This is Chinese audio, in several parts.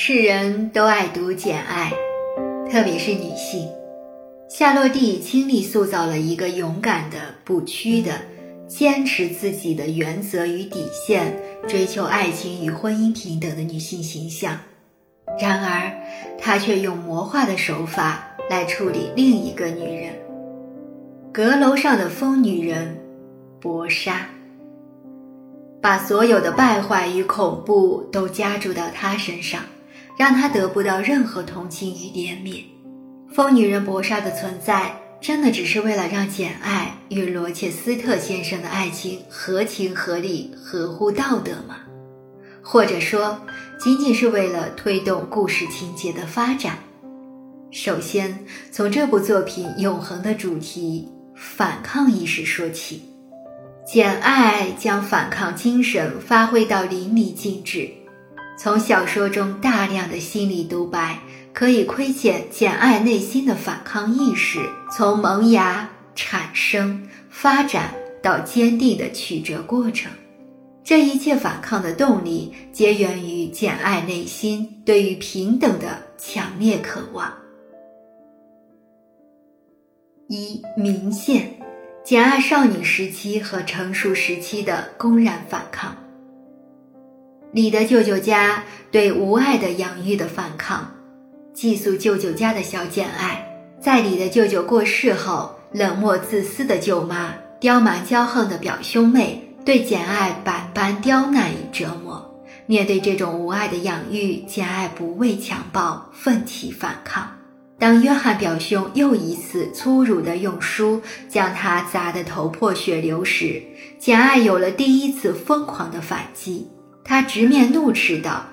世人都爱读《简爱》，特别是女性。夏洛蒂倾力塑造了一个勇敢的、不屈的、坚持自己的原则与底线、追求爱情与婚姻平等的女性形象。然而，她却用魔化的手法来处理另一个女人——阁楼上的疯女人博莎，把所有的败坏与恐怖都加注到她身上。让他得不到任何同情与怜悯。疯女人博莎的存在，真的只是为了让简爱与罗切斯特先生的爱情合情合理、合乎道德吗？或者说，仅仅是为了推动故事情节的发展？首先，从这部作品永恒的主题——反抗意识说起。简爱将反抗精神发挥到淋漓尽致。从小说中大量的心理独白，可以窥见简爱内心的反抗意识从萌芽、产生、发展到坚定的曲折过程。这一切反抗的动力，皆源于简爱内心对于平等的强烈渴望。一明线，简爱少女时期和成熟时期的公然反抗。李的舅舅家对无爱的养育的反抗，寄宿舅舅家的小简爱，在李的舅舅过世后，冷漠自私的舅妈，刁蛮骄横的表兄妹，对简爱百般刁难与折磨。面对这种无爱的养育，简爱不畏强暴，奋起反抗。当约翰表兄又一次粗鲁地用书将他砸得头破血流时，简爱有了第一次疯狂的反击。他直面怒斥道：“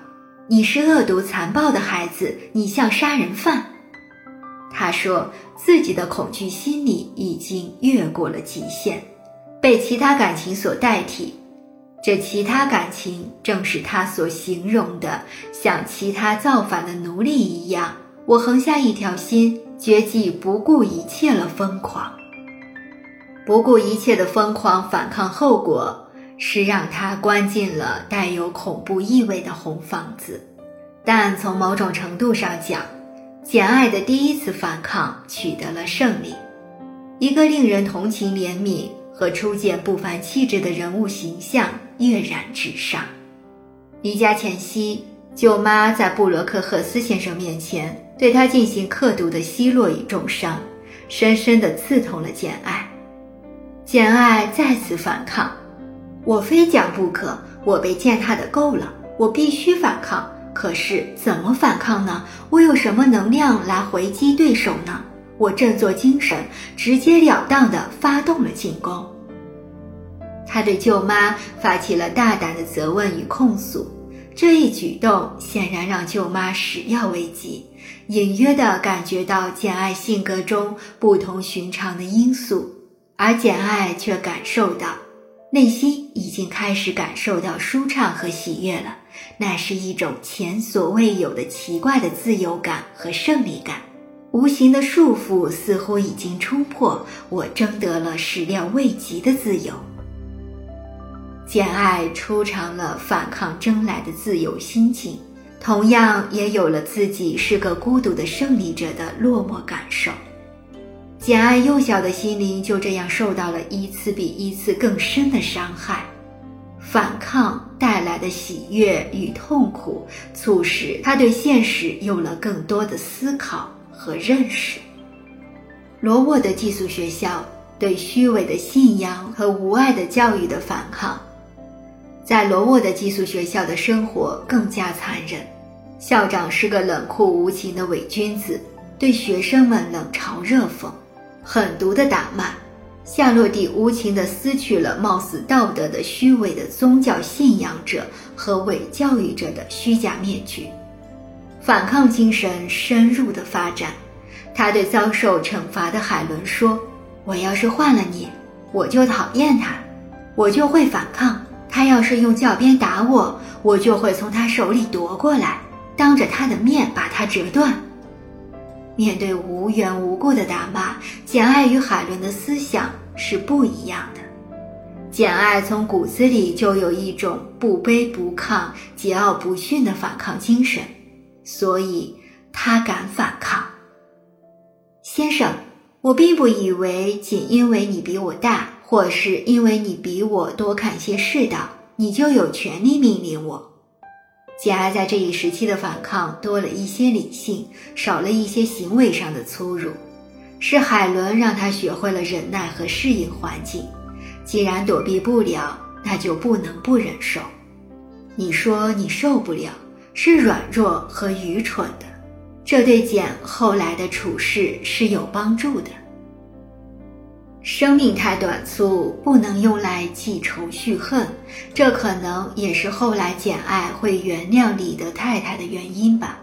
你是恶毒残暴的孩子，你像杀人犯。”他说自己的恐惧心理已经越过了极限，被其他感情所代替。这其他感情正是他所形容的，像其他造反的奴隶一样。我横下一条心，决计不顾一切了疯狂，不顾一切的疯狂反抗后果。是让他关进了带有恐怖意味的红房子，但从某种程度上讲，简爱的第一次反抗取得了胜利。一个令人同情、怜悯和初见不凡气质的人物形象跃然纸上。离家前夕，舅妈在布罗克赫斯先生面前对他进行刻毒的奚落与重伤，深深地刺痛了简爱。简爱再次反抗。我非讲不可，我被践踏的够了，我必须反抗。可是怎么反抗呢？我有什么能量来回击对手呢？我振作精神，直截了当地发动了进攻。他对舅妈发起了大胆的责问与控诉，这一举动显然让舅妈始料未及，隐约地感觉到简爱性格中不同寻常的因素，而简爱却感受到。内心已经开始感受到舒畅和喜悦了，那是一种前所未有的奇怪的自由感和胜利感。无形的束缚似乎已经冲破，我争得了始料未及的自由。简爱初尝了反抗争来的自由心情，同样也有了自己是个孤独的胜利者的落寞感受。简爱幼小的心灵就这样受到了一次比一次更深的伤害，反抗带来的喜悦与痛苦，促使他对现实有了更多的思考和认识。罗沃的寄宿学校对虚伪的信仰和无爱的教育的反抗，在罗沃的寄宿学校的生活更加残忍，校长是个冷酷无情的伪君子，对学生们冷嘲热讽。狠毒的打骂，夏洛蒂无情地撕去了貌似道德的虚伪的宗教信仰者和伪教育者的虚假面具，反抗精神深入的发展。他对遭受惩罚的海伦说：“我要是换了你，我就讨厌他，我就会反抗。他要是用教鞭打我，我就会从他手里夺过来，当着他的面把他折断。”面对无缘无故的打骂，简爱与海伦的思想是不一样的。简爱从骨子里就有一种不卑不亢、桀骜不驯的反抗精神，所以他敢反抗。先生，我并不以为仅因为你比我大，或是因为你比我多看些世道，你就有权利命令我。简爱在这一时期的反抗多了一些理性，少了一些行为上的粗鲁，是海伦让他学会了忍耐和适应环境。既然躲避不了，那就不能不忍受。你说你受不了，是软弱和愚蠢的，这对简后来的处事是有帮助的。生命太短促，不能用来记仇续恨，这可能也是后来简爱会原谅李德太太的原因吧。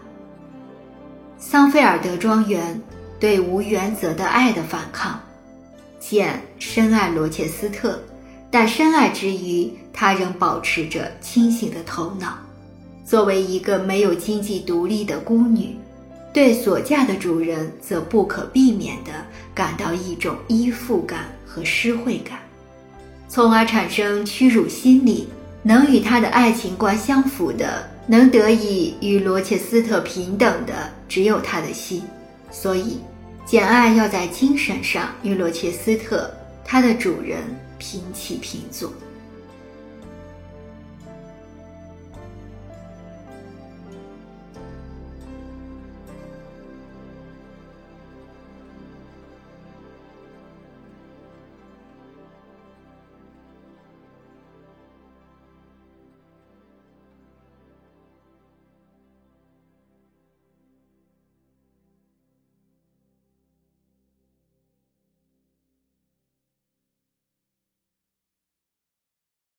桑菲尔德庄园对无原则的爱的反抗，简深爱罗切斯特。但深爱之余，他仍保持着清醒的头脑。作为一个没有经济独立的孤女，对所嫁的主人则不可避免地感到一种依附感和施惠感，从而产生屈辱心理。能与他的爱情观相符的，能得以与罗切斯特平等的，只有他的心。所以，简爱要在精神上与罗切斯特，他的主人。平起平坐。